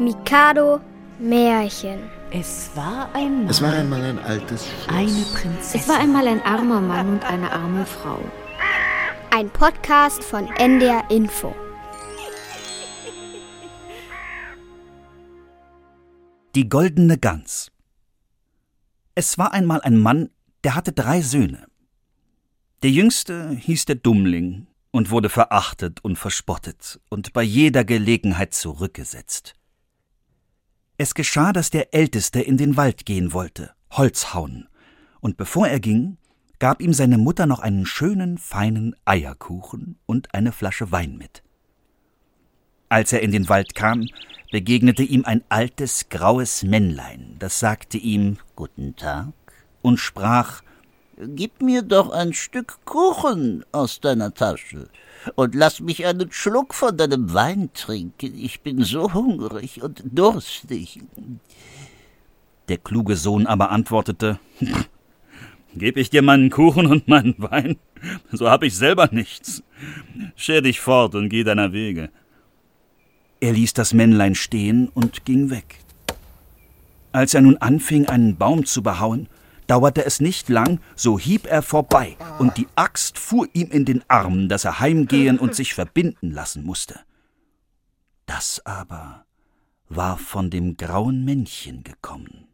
Mikado Märchen. Es war einmal. Es war einmal ein altes Schloss. Eine Prinzessin. Es war einmal ein armer Mann und eine arme Frau. Ein Podcast von NDR Info. Die goldene Gans. Es war einmal ein Mann, der hatte drei Söhne. Der jüngste hieß der Dummling und wurde verachtet und verspottet und bei jeder Gelegenheit zurückgesetzt. Es geschah, dass der Älteste in den Wald gehen wollte, Holz hauen, und bevor er ging, gab ihm seine Mutter noch einen schönen, feinen Eierkuchen und eine Flasche Wein mit. Als er in den Wald kam, begegnete ihm ein altes, graues Männlein, das sagte ihm Guten Tag und sprach Gib mir doch ein Stück Kuchen aus deiner Tasche und lass mich einen Schluck von deinem Wein trinken. Ich bin so hungrig und durstig. Der kluge Sohn aber antwortete Geb ich dir meinen Kuchen und meinen Wein, so hab ich selber nichts. Scher dich fort und geh deiner Wege. Er ließ das Männlein stehen und ging weg. Als er nun anfing, einen Baum zu behauen, dauerte es nicht lang, so hieb er vorbei, und die Axt fuhr ihm in den Arm, dass er heimgehen und sich verbinden lassen musste. Das aber war von dem grauen Männchen gekommen.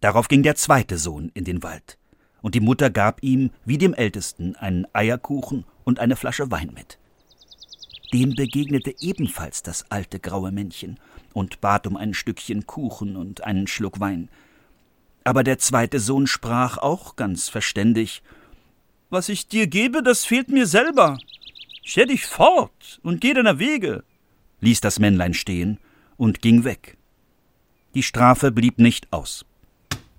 Darauf ging der zweite Sohn in den Wald, und die Mutter gab ihm, wie dem Ältesten, einen Eierkuchen und eine Flasche Wein mit. Dem begegnete ebenfalls das alte graue Männchen und bat um ein Stückchen Kuchen und einen Schluck Wein. Aber der zweite Sohn sprach auch ganz verständig Was ich dir gebe, das fehlt mir selber. Scher dich fort und geh deiner Wege, ließ das Männlein stehen und ging weg. Die Strafe blieb nicht aus.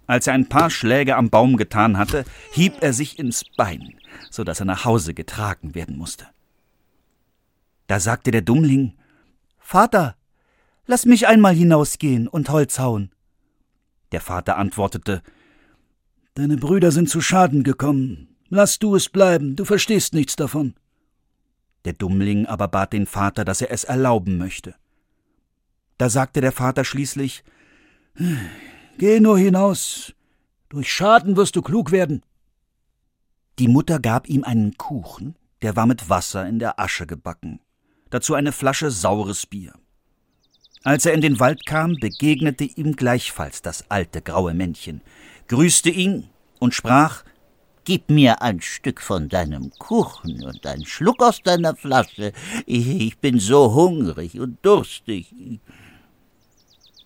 Als er ein paar Schläge am Baum getan hatte, hieb er sich ins Bein, so dass er nach Hause getragen werden musste. Da sagte der Dummling Vater, lass mich einmal hinausgehen und Holz hauen. Der Vater antwortete Deine Brüder sind zu Schaden gekommen. Lass du es bleiben, du verstehst nichts davon. Der Dummling aber bat den Vater, dass er es erlauben möchte. Da sagte der Vater schließlich Geh nur hinaus, durch Schaden wirst du klug werden. Die Mutter gab ihm einen Kuchen, der war mit Wasser in der Asche gebacken, dazu eine Flasche saures Bier. Als er in den Wald kam, begegnete ihm gleichfalls das alte graue Männchen, grüßte ihn und sprach Gib mir ein Stück von deinem Kuchen und einen Schluck aus deiner Flasche. Ich, bin so hungrig und durstig.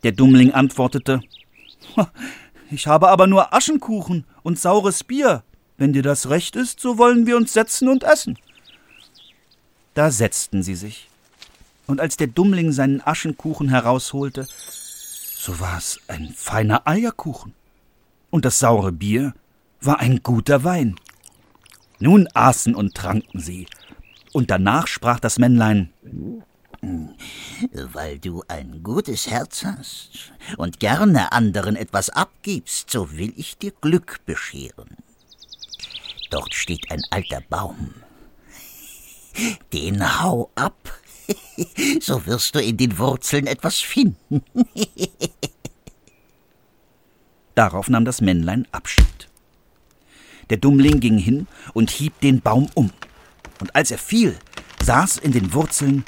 Der Dummling antwortete Ich habe aber nur Aschenkuchen und saures Bier. Wenn dir das recht ist, so wollen wir uns setzen und essen. Da setzten sie sich und als der Dummling seinen Aschenkuchen herausholte, so war es ein feiner Eierkuchen. Und das saure Bier war ein guter Wein. Nun aßen und tranken sie, und danach sprach das Männlein Weil du ein gutes Herz hast und gerne anderen etwas abgibst, so will ich dir Glück bescheren. Dort steht ein alter Baum. Den hau ab so wirst du in den Wurzeln etwas finden. Darauf nahm das Männlein Abschied. Der Dummling ging hin und hieb den Baum um. Und als er fiel, saß in den Wurzeln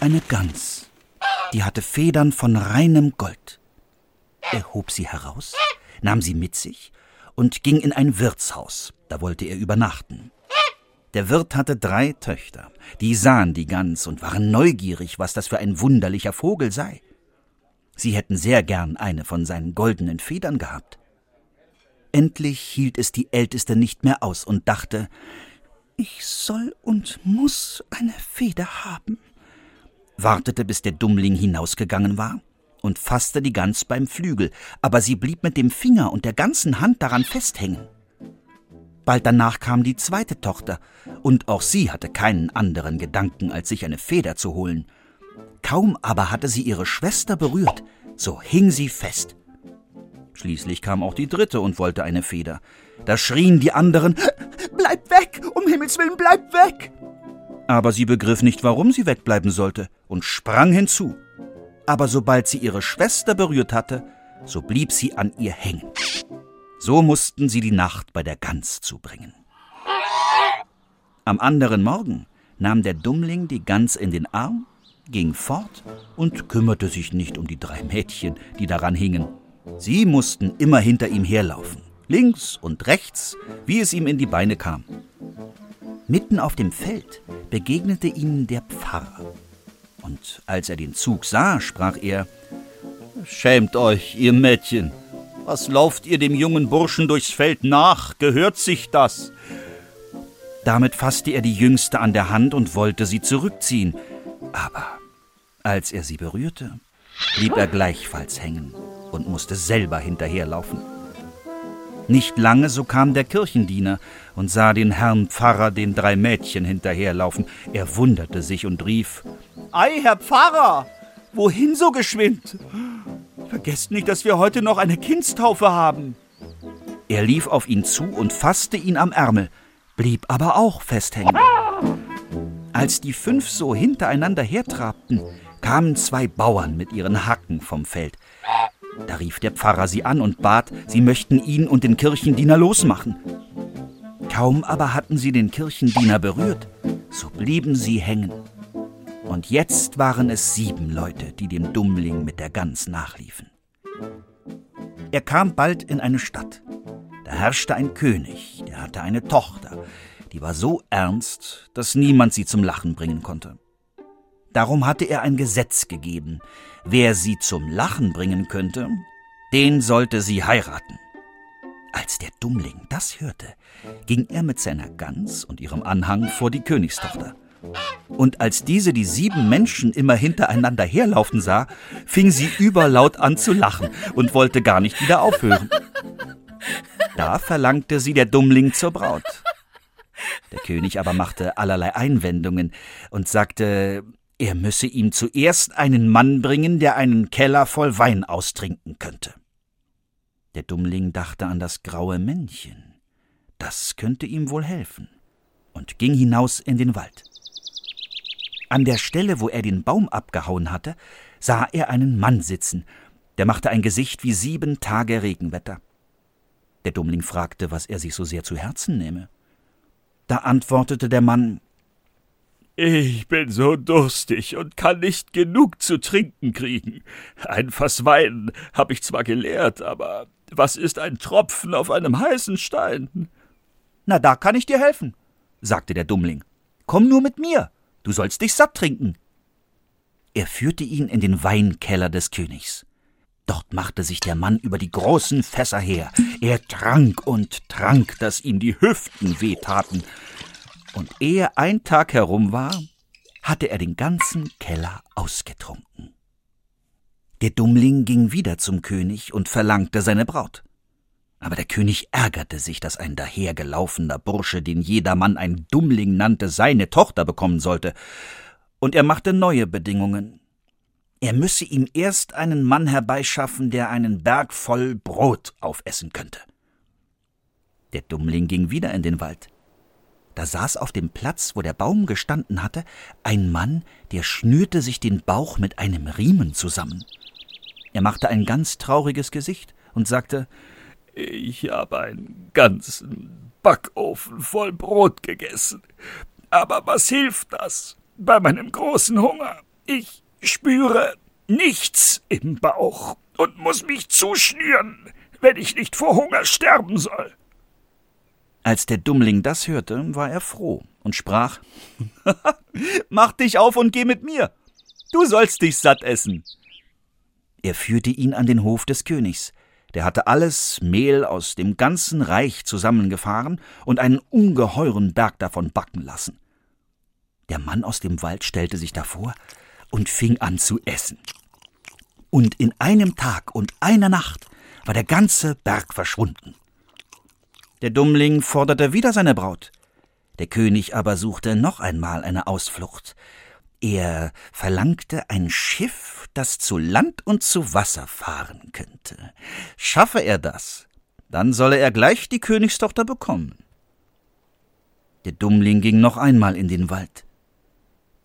eine Gans. Die hatte Federn von reinem Gold. Er hob sie heraus, nahm sie mit sich und ging in ein Wirtshaus. Da wollte er übernachten. Der Wirt hatte drei Töchter, die sahen die Gans und waren neugierig, was das für ein wunderlicher Vogel sei. Sie hätten sehr gern eine von seinen goldenen Federn gehabt. Endlich hielt es die Älteste nicht mehr aus und dachte, ich soll und muss eine Feder haben, wartete, bis der Dummling hinausgegangen war und fasste die Gans beim Flügel, aber sie blieb mit dem Finger und der ganzen Hand daran festhängen. Bald danach kam die zweite Tochter, und auch sie hatte keinen anderen Gedanken, als sich eine Feder zu holen. Kaum aber hatte sie ihre Schwester berührt, so hing sie fest. Schließlich kam auch die dritte und wollte eine Feder. Da schrien die anderen Bleib weg, um Himmels willen, bleib weg. Aber sie begriff nicht, warum sie wegbleiben sollte, und sprang hinzu. aber sobald sie ihre Schwester berührt hatte, so blieb sie an ihr hängen. So mussten sie die Nacht bei der Gans zubringen. Am anderen Morgen nahm der Dummling die Gans in den Arm, ging fort und kümmerte sich nicht um die drei Mädchen, die daran hingen. Sie mussten immer hinter ihm herlaufen, links und rechts, wie es ihm in die Beine kam. Mitten auf dem Feld begegnete ihnen der Pfarrer. Und als er den Zug sah, sprach er Schämt euch, ihr Mädchen. Was lauft ihr dem jungen Burschen durchs Feld nach? Gehört sich das? Damit fasste er die Jüngste an der Hand und wollte sie zurückziehen. Aber als er sie berührte, blieb er gleichfalls hängen und musste selber hinterherlaufen. Nicht lange, so kam der Kirchendiener und sah den Herrn Pfarrer den drei Mädchen hinterherlaufen. Er wunderte sich und rief Ei, Herr Pfarrer, wohin so geschwind? Vergesst nicht, dass wir heute noch eine Kindstaufe haben. Er lief auf ihn zu und fasste ihn am Ärmel, blieb aber auch festhängen. Als die fünf so hintereinander hertrabten, kamen zwei Bauern mit ihren Hacken vom Feld. Da rief der Pfarrer sie an und bat, sie möchten ihn und den Kirchendiener losmachen. Kaum aber hatten sie den Kirchendiener berührt, so blieben sie hängen. Und jetzt waren es sieben Leute, die dem Dummling mit der Gans nachliefen. Er kam bald in eine Stadt. Da herrschte ein König, der hatte eine Tochter, die war so ernst, dass niemand sie zum Lachen bringen konnte. Darum hatte er ein Gesetz gegeben, wer sie zum Lachen bringen könnte, den sollte sie heiraten. Als der Dummling das hörte, ging er mit seiner Gans und ihrem Anhang vor die Königstochter. Und als diese die sieben Menschen immer hintereinander herlaufen sah, fing sie überlaut an zu lachen und wollte gar nicht wieder aufhören. Da verlangte sie der Dummling zur Braut. Der König aber machte allerlei Einwendungen und sagte, er müsse ihm zuerst einen Mann bringen, der einen Keller voll Wein austrinken könnte. Der Dummling dachte an das graue Männchen. Das könnte ihm wohl helfen, und ging hinaus in den Wald. An der Stelle, wo er den Baum abgehauen hatte, sah er einen Mann sitzen, der machte ein Gesicht wie sieben Tage Regenwetter. Der Dummling fragte, was er sich so sehr zu Herzen nehme. Da antwortete der Mann ich bin so durstig und kann nicht genug zu trinken kriegen. Ein Fass Wein hab ich zwar geleert, aber was ist ein Tropfen auf einem heißen Stein? Na, da kann ich dir helfen, sagte der Dummling. Komm nur mit mir, du sollst dich satt trinken. Er führte ihn in den Weinkeller des Königs. Dort machte sich der Mann über die großen Fässer her. Er trank und trank, dass ihm die Hüften wehtaten und ehe ein Tag herum war, hatte er den ganzen Keller ausgetrunken. Der Dummling ging wieder zum König und verlangte seine Braut. Aber der König ärgerte sich, dass ein dahergelaufener Bursche, den jedermann ein Dummling nannte, seine Tochter bekommen sollte, und er machte neue Bedingungen. Er müsse ihm erst einen Mann herbeischaffen, der einen Berg voll Brot aufessen könnte. Der Dummling ging wieder in den Wald. Da saß auf dem Platz, wo der Baum gestanden hatte, ein Mann, der schnürte sich den Bauch mit einem Riemen zusammen. Er machte ein ganz trauriges Gesicht und sagte Ich habe einen ganzen Backofen voll Brot gegessen. Aber was hilft das bei meinem großen Hunger? Ich spüre nichts im Bauch und muss mich zuschnüren, wenn ich nicht vor Hunger sterben soll. Als der Dummling das hörte, war er froh und sprach Mach dich auf und geh mit mir. Du sollst dich satt essen. Er führte ihn an den Hof des Königs. Der hatte alles Mehl aus dem ganzen Reich zusammengefahren und einen ungeheuren Berg davon backen lassen. Der Mann aus dem Wald stellte sich davor und fing an zu essen. Und in einem Tag und einer Nacht war der ganze Berg verschwunden. Der Dummling forderte wieder seine Braut. Der König aber suchte noch einmal eine Ausflucht. Er verlangte ein Schiff, das zu Land und zu Wasser fahren könnte. Schaffe er das, dann solle er gleich die Königstochter bekommen. Der Dummling ging noch einmal in den Wald.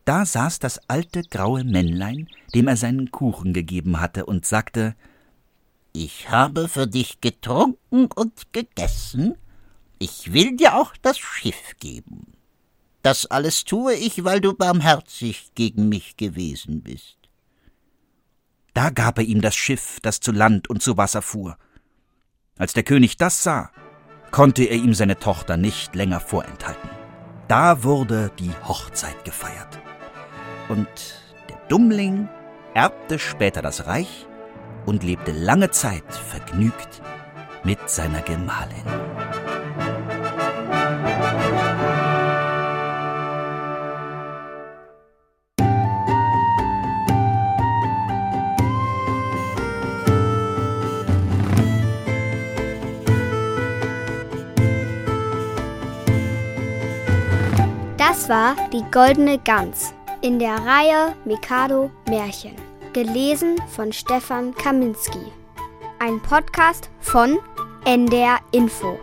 Da saß das alte graue Männlein, dem er seinen Kuchen gegeben hatte, und sagte Ich habe für dich getrunken und gegessen, ich will dir auch das Schiff geben. Das alles tue ich, weil du barmherzig gegen mich gewesen bist. Da gab er ihm das Schiff, das zu Land und zu Wasser fuhr. Als der König das sah, konnte er ihm seine Tochter nicht länger vorenthalten. Da wurde die Hochzeit gefeiert. Und der Dummling erbte später das Reich und lebte lange Zeit vergnügt mit seiner Gemahlin. Das war die Goldene Gans in der Reihe Mikado Märchen. Gelesen von Stefan Kaminski. Ein Podcast von NDR Info.